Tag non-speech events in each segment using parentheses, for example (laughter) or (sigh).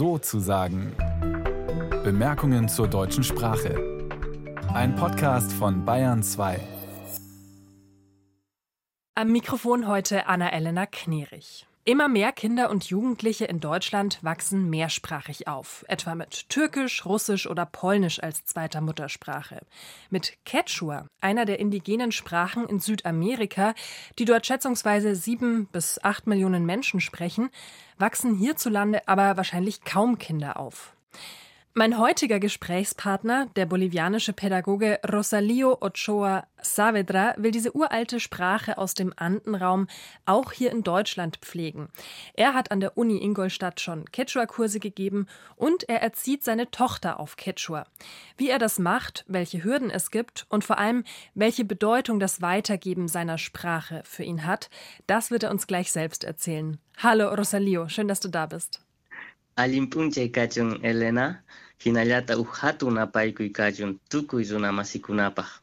so zu sagen. Bemerkungen zur deutschen Sprache. Ein Podcast von Bayern 2. Am Mikrofon heute Anna-Elena Knerich. Immer mehr Kinder und Jugendliche in Deutschland wachsen mehrsprachig auf, etwa mit Türkisch, Russisch oder Polnisch als zweiter Muttersprache. Mit Quechua, einer der indigenen Sprachen in Südamerika, die dort schätzungsweise sieben bis acht Millionen Menschen sprechen, wachsen hierzulande aber wahrscheinlich kaum Kinder auf. Mein heutiger Gesprächspartner, der bolivianische Pädagoge Rosalio Ochoa Saavedra, will diese uralte Sprache aus dem Andenraum auch hier in Deutschland pflegen. Er hat an der Uni Ingolstadt schon Quechua-Kurse gegeben und er erzieht seine Tochter auf Quechua. Wie er das macht, welche Hürden es gibt und vor allem, welche Bedeutung das Weitergeben seiner Sprache für ihn hat, das wird er uns gleich selbst erzählen. Hallo Rosalio, schön, dass du da bist. Alimpunche kachun Elena, hinallata uhatuna paiku kachun tukuizuna masikunapach.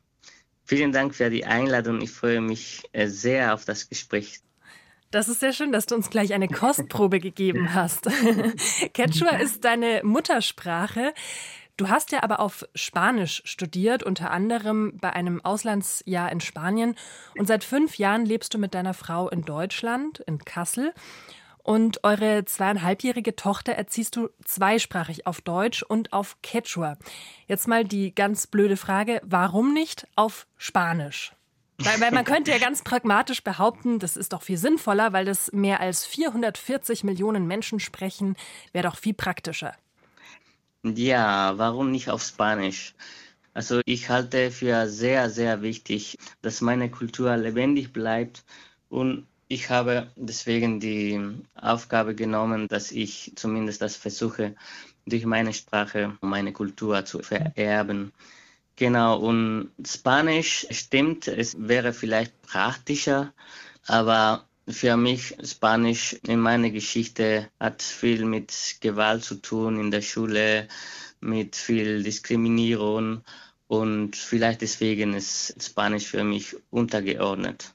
Vielen Dank für die Einladung. Ich freue mich äh, sehr auf das Gespräch. Das ist sehr schön, dass du uns gleich eine Kostprobe gegeben (laughs) hast. (laughs) Quechua ist deine Muttersprache. Du hast ja aber auf Spanisch studiert, unter anderem bei einem Auslandsjahr in Spanien. Und seit fünf Jahren lebst du mit deiner Frau in Deutschland, in Kassel. Und eure zweieinhalbjährige Tochter erziehst du zweisprachig auf Deutsch und auf Quechua. Jetzt mal die ganz blöde Frage, warum nicht auf Spanisch? Weil, man (laughs) könnte ja ganz pragmatisch behaupten, das ist doch viel sinnvoller, weil das mehr als 440 Millionen Menschen sprechen, wäre doch viel praktischer. Ja, warum nicht auf Spanisch? Also ich halte für sehr, sehr wichtig, dass meine Kultur lebendig bleibt und ich habe deswegen die Aufgabe genommen, dass ich zumindest das versuche, durch meine Sprache meine Kultur zu vererben. Genau, und Spanisch stimmt, es wäre vielleicht praktischer, aber für mich Spanisch in meiner Geschichte hat viel mit Gewalt zu tun in der Schule, mit viel Diskriminierung und vielleicht deswegen ist Spanisch für mich untergeordnet.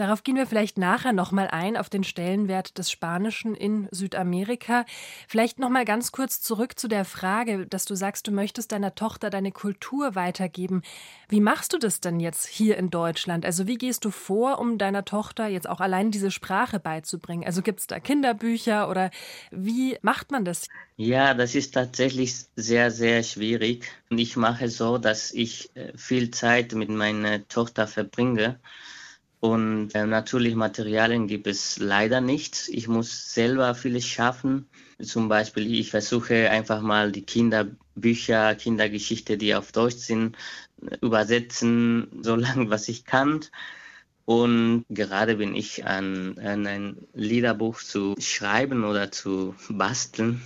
Darauf gehen wir vielleicht nachher nochmal ein, auf den Stellenwert des Spanischen in Südamerika. Vielleicht nochmal ganz kurz zurück zu der Frage, dass du sagst, du möchtest deiner Tochter deine Kultur weitergeben. Wie machst du das denn jetzt hier in Deutschland? Also wie gehst du vor, um deiner Tochter jetzt auch allein diese Sprache beizubringen? Also gibt es da Kinderbücher oder wie macht man das? Ja, das ist tatsächlich sehr, sehr schwierig. Und ich mache so, dass ich äh, viel Zeit mit meiner Tochter verbringe. Und äh, natürlich Materialien gibt es leider nicht. Ich muss selber vieles schaffen. Zum Beispiel, ich versuche einfach mal die Kinderbücher, Kindergeschichte, die auf Deutsch sind, übersetzen, (laughs) so lange was ich kann. Und gerade bin ich an, an ein Liederbuch zu schreiben oder zu basteln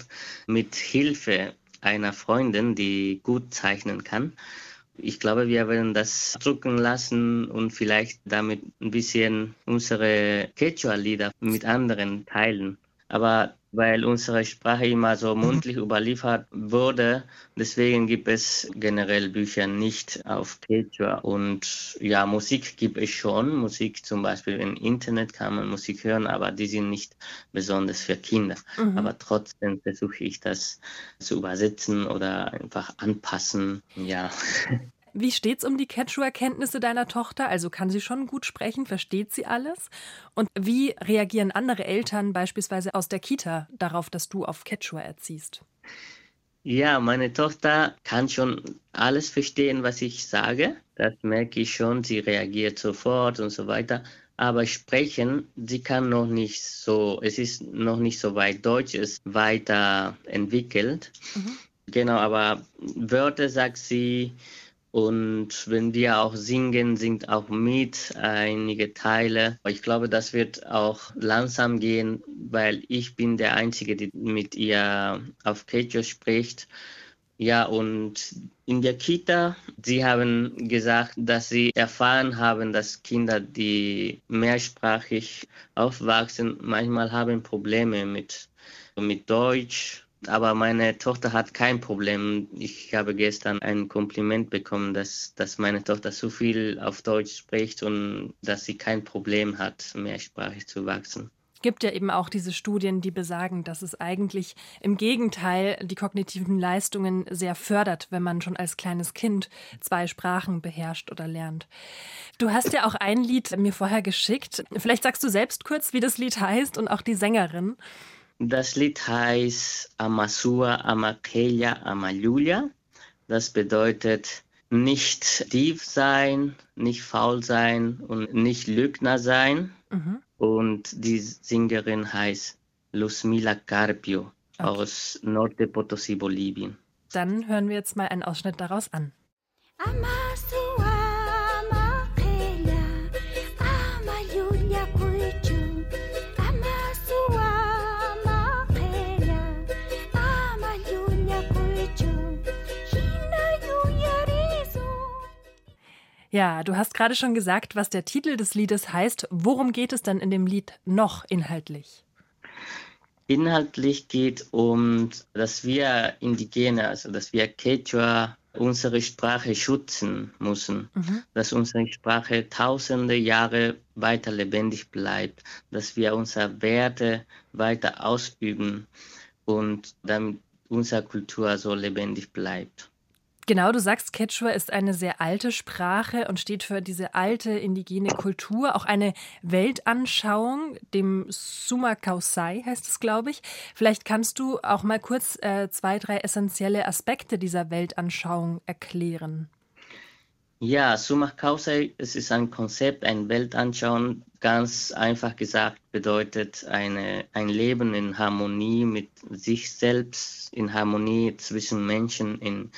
mit Hilfe einer Freundin, die gut zeichnen kann. Ich glaube, wir werden das drucken lassen und vielleicht damit ein bisschen unsere Quechua-Lieder mit anderen teilen. Aber weil unsere Sprache immer so mhm. mundlich überliefert wurde. Deswegen gibt es generell Bücher nicht auf Quechua. Und ja, Musik gibt es schon. Musik zum Beispiel im Internet kann man Musik hören, aber die sind nicht besonders für Kinder. Mhm. Aber trotzdem versuche ich das zu übersetzen oder einfach anpassen. Ja. (laughs) Wie steht's um die Quechua-Kenntnisse deiner Tochter? Also kann sie schon gut sprechen? Versteht sie alles? Und wie reagieren andere Eltern beispielsweise aus der Kita darauf, dass du auf Quechua erziehst? Ja, meine Tochter kann schon alles verstehen, was ich sage. Das merke ich schon. Sie reagiert sofort und so weiter. Aber sprechen, sie kann noch nicht so, es ist noch nicht so weit. Deutsch ist weiterentwickelt. Mhm. Genau, aber Wörter sagt sie, und wenn wir auch singen, singt auch mit einige Teile. Ich glaube, das wird auch langsam gehen, weil ich bin der Einzige, der mit ihr auf Quechua spricht. Ja, und in der Kita, sie haben gesagt, dass sie erfahren haben, dass Kinder, die mehrsprachig aufwachsen, manchmal haben Probleme mit, mit Deutsch aber meine Tochter hat kein Problem. Ich habe gestern ein Kompliment bekommen, dass, dass meine Tochter so viel auf Deutsch spricht und dass sie kein Problem hat, mehrsprachig zu wachsen. gibt ja eben auch diese Studien, die besagen, dass es eigentlich im Gegenteil die kognitiven Leistungen sehr fördert, wenn man schon als kleines Kind zwei Sprachen beherrscht oder lernt. Du hast ja auch ein Lied mir vorher geschickt. Vielleicht sagst du selbst kurz, wie das Lied heißt und auch die Sängerin. Das Lied heißt Amasua Amakelia Amalulia. Das bedeutet nicht tief sein, nicht faul sein und nicht Lügner sein. Mhm. Und die Sängerin heißt Luzmila Carpio okay. aus Norte Potosí, Bolivien. Dann hören wir jetzt mal einen Ausschnitt daraus an. Amasua. Ja, du hast gerade schon gesagt, was der Titel des Liedes heißt. Worum geht es dann in dem Lied noch inhaltlich? Inhaltlich geht um, dass wir Indigene, also dass wir Quechua unsere Sprache schützen müssen, mhm. dass unsere Sprache tausende Jahre weiter lebendig bleibt, dass wir unsere Werte weiter ausüben und damit unsere Kultur so lebendig bleibt. Genau, du sagst, Quechua ist eine sehr alte Sprache und steht für diese alte indigene Kultur, auch eine Weltanschauung, dem Summa Kausai heißt es, glaube ich. Vielleicht kannst du auch mal kurz äh, zwei, drei essentielle Aspekte dieser Weltanschauung erklären. Ja, Summa Kausai, es ist ein Konzept, ein Weltanschauung, ganz einfach gesagt, bedeutet eine, ein Leben in Harmonie mit sich selbst, in Harmonie zwischen Menschen, in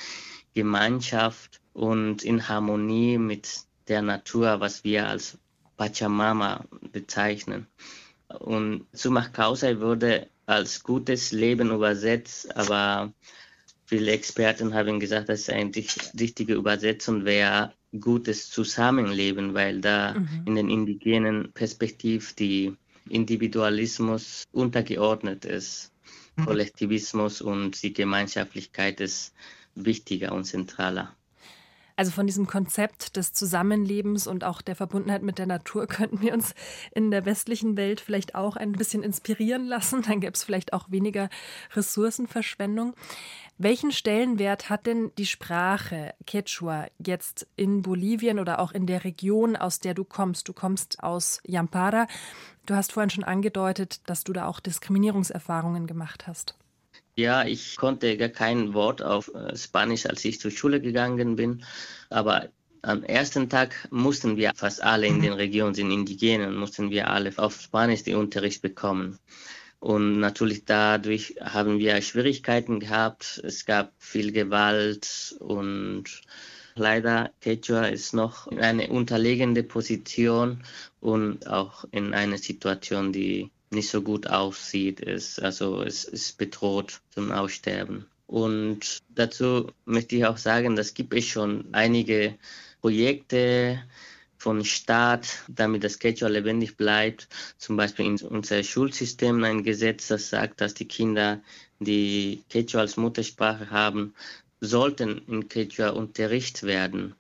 Gemeinschaft und in Harmonie mit der Natur, was wir als Pachamama bezeichnen. Und Sumach Kausai wurde als gutes Leben übersetzt, aber viele Experten haben gesagt, dass eigentlich richtige Übersetzung wäre gutes Zusammenleben, weil da mhm. in den indigenen Perspektiv die Individualismus untergeordnet ist. Mhm. Kollektivismus und die Gemeinschaftlichkeit ist wichtiger und zentraler. Also von diesem Konzept des Zusammenlebens und auch der Verbundenheit mit der Natur (laughs) könnten wir uns in der westlichen Welt vielleicht auch ein bisschen inspirieren lassen. Dann gäbe es vielleicht auch weniger Ressourcenverschwendung. Welchen Stellenwert hat denn die Sprache Quechua jetzt in Bolivien oder auch in der Region, aus der du kommst? Du kommst aus Yampara. Du hast vorhin schon angedeutet, dass du da auch Diskriminierungserfahrungen gemacht hast. Ja, ich konnte gar kein Wort auf äh, Spanisch, als ich zur Schule gegangen bin. Aber am ersten Tag mussten wir fast alle in den Regionen sind Indigenen, mussten wir alle auf Spanisch den Unterricht bekommen. Und natürlich dadurch haben wir Schwierigkeiten gehabt. Es gab viel Gewalt und leider Quechua ist noch in eine unterlegene Position und auch in einer Situation, die nicht so gut aussieht, ist also es ist bedroht zum Aussterben. Und dazu möchte ich auch sagen, das gibt es schon einige Projekte von Staat, damit das Quechua lebendig bleibt. Zum Beispiel in unser Schulsystem ein Gesetz, das sagt, dass die Kinder, die Quechua als Muttersprache haben, sollten in Quechua unterrichtet werden.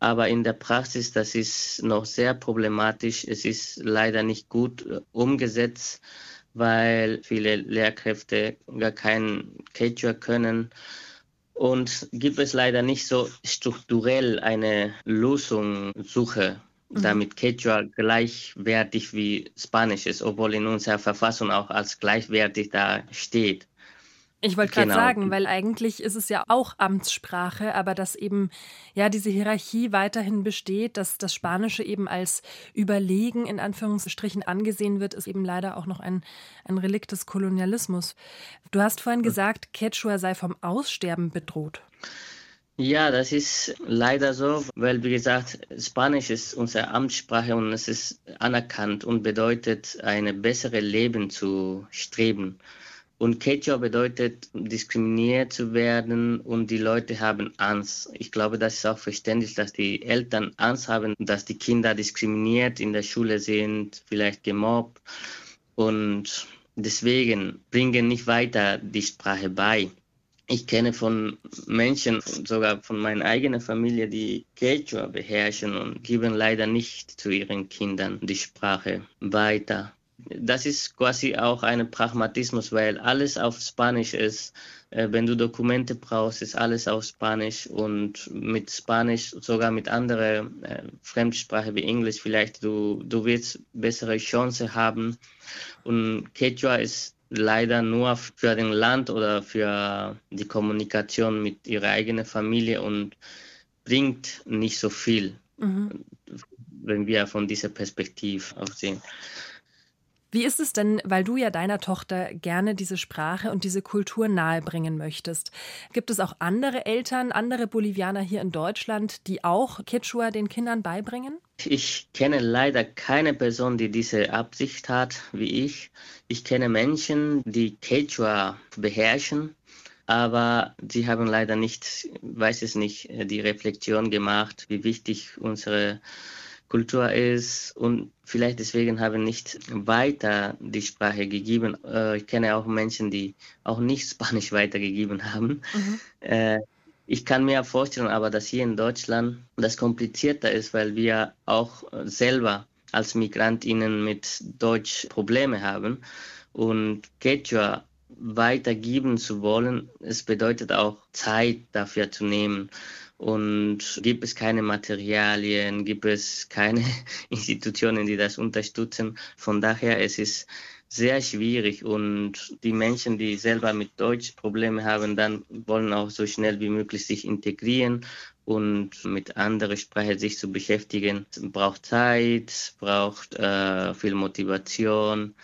Aber in der Praxis, das ist noch sehr problematisch. Es ist leider nicht gut äh, umgesetzt, weil viele Lehrkräfte gar kein Quechua können. Und gibt es leider nicht so strukturell eine Lösung suche, mhm. damit Quechua gleichwertig wie Spanisch ist, obwohl in unserer Verfassung auch als gleichwertig da steht. Ich wollte gerade genau. sagen, weil eigentlich ist es ja auch Amtssprache, aber dass eben ja diese Hierarchie weiterhin besteht, dass das Spanische eben als überlegen in Anführungsstrichen angesehen wird, ist eben leider auch noch ein, ein Relikt des Kolonialismus. Du hast vorhin gesagt, Quechua sei vom Aussterben bedroht. Ja, das ist leider so, weil wie gesagt, Spanisch ist unsere Amtssprache und es ist anerkannt und bedeutet, eine bessere Leben zu streben. Und Quechua bedeutet, diskriminiert zu werden und die Leute haben Angst. Ich glaube, das ist auch verständlich, dass die Eltern Angst haben, dass die Kinder diskriminiert in der Schule sind, vielleicht gemobbt. Und deswegen bringen nicht weiter die Sprache bei. Ich kenne von Menschen, sogar von meiner eigenen Familie, die Quechua beherrschen und geben leider nicht zu ihren Kindern die Sprache weiter. Das ist quasi auch ein Pragmatismus, weil alles auf Spanisch ist. Äh, wenn du Dokumente brauchst, ist alles auf Spanisch und mit Spanisch, sogar mit anderen äh, Fremdsprache wie Englisch, vielleicht du, du wirst bessere Chance haben. Und Quechua ist leider nur für den Land oder für die Kommunikation mit ihrer eigenen Familie und bringt nicht so viel, mhm. wenn wir von dieser Perspektive aussehen. Wie ist es denn, weil du ja deiner Tochter gerne diese Sprache und diese Kultur nahebringen möchtest? Gibt es auch andere Eltern, andere Bolivianer hier in Deutschland, die auch Quechua den Kindern beibringen? Ich kenne leider keine Person, die diese Absicht hat wie ich. Ich kenne Menschen, die Quechua beherrschen, aber sie haben leider nicht, weiß es nicht, die Reflexion gemacht, wie wichtig unsere Kultur ist und vielleicht deswegen haben nicht weiter die Sprache gegeben. Äh, ich kenne auch Menschen, die auch nicht (laughs) Spanisch weitergegeben haben. Mhm. Äh, ich kann mir vorstellen, aber dass hier in Deutschland das komplizierter ist, weil wir auch selber als Migrantinnen mit Deutsch Probleme haben und Quechua weitergeben zu wollen, es bedeutet auch Zeit dafür zu nehmen. Und gibt es keine Materialien, gibt es keine (laughs) Institutionen, die das unterstützen. Von daher es ist sehr schwierig und die Menschen, die selber mit Deutsch Probleme haben, dann wollen auch so schnell wie möglich sich integrieren und mit anderer Sprache sich zu beschäftigen. Braucht Zeit, braucht äh, viel Motivation.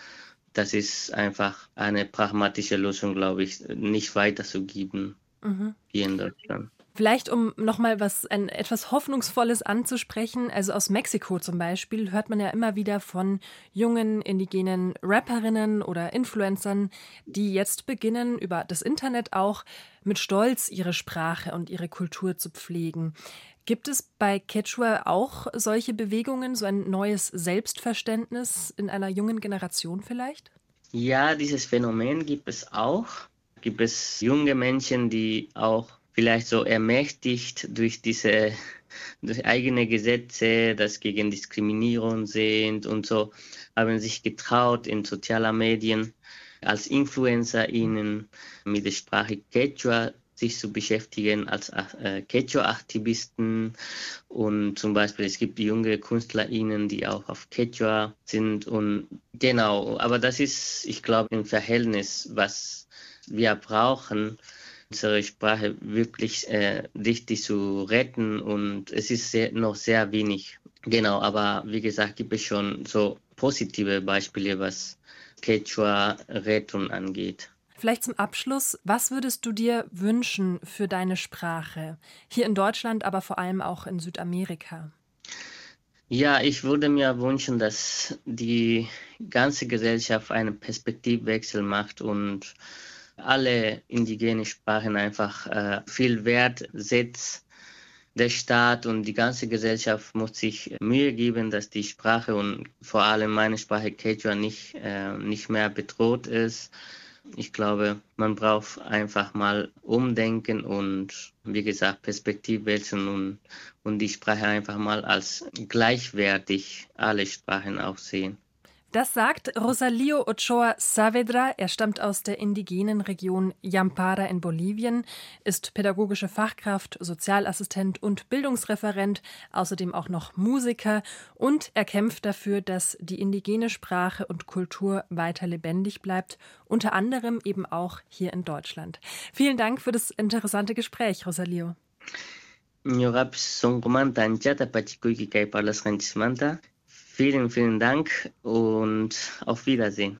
Das ist einfach eine pragmatische Lösung, glaube ich, nicht weiterzugeben mhm. hier in Deutschland. Vielleicht, um nochmal was, ein, etwas Hoffnungsvolles anzusprechen, also aus Mexiko zum Beispiel hört man ja immer wieder von jungen indigenen Rapperinnen oder Influencern, die jetzt beginnen, über das Internet auch mit Stolz ihre Sprache und ihre Kultur zu pflegen. Gibt es bei Quechua auch solche Bewegungen, so ein neues Selbstverständnis in einer jungen Generation vielleicht? Ja, dieses Phänomen gibt es auch. Gibt es junge Menschen, die auch vielleicht so ermächtigt durch diese durch eigene Gesetze, das gegen Diskriminierung sind und so, haben sich getraut, in sozialen Medien als InfluencerInnen mit der Sprache Quechua sich zu beschäftigen als äh, Quechua-Aktivisten. Und zum Beispiel es gibt junge KünstlerInnen, die auch auf Quechua sind und genau, aber das ist, ich glaube, im Verhältnis, was wir brauchen, unsere Sprache wirklich äh, richtig zu retten und es ist sehr, noch sehr wenig. Genau, aber wie gesagt, gibt es schon so positive Beispiele, was Quechua-Rettung angeht. Vielleicht zum Abschluss, was würdest du dir wünschen für deine Sprache? Hier in Deutschland, aber vor allem auch in Südamerika. Ja, ich würde mir wünschen, dass die ganze Gesellschaft einen Perspektivwechsel macht und alle indigenen Sprachen einfach äh, viel Wert setzt. Der Staat und die ganze Gesellschaft muss sich Mühe geben, dass die Sprache und vor allem meine Sprache Quechua nicht, äh, nicht mehr bedroht ist. Ich glaube, man braucht einfach mal umdenken und, wie gesagt, Perspektiv wechseln und, und die Sprache einfach mal als gleichwertig alle Sprachen auch sehen. Das sagt Rosalio Ochoa Saavedra. Er stammt aus der indigenen Region Yampara in Bolivien, ist pädagogische Fachkraft, Sozialassistent und Bildungsreferent, außerdem auch noch Musiker und er kämpft dafür, dass die indigene Sprache und Kultur weiter lebendig bleibt, unter anderem eben auch hier in Deutschland. Vielen Dank für das interessante Gespräch, Rosalio. Vielen, vielen Dank und auf Wiedersehen.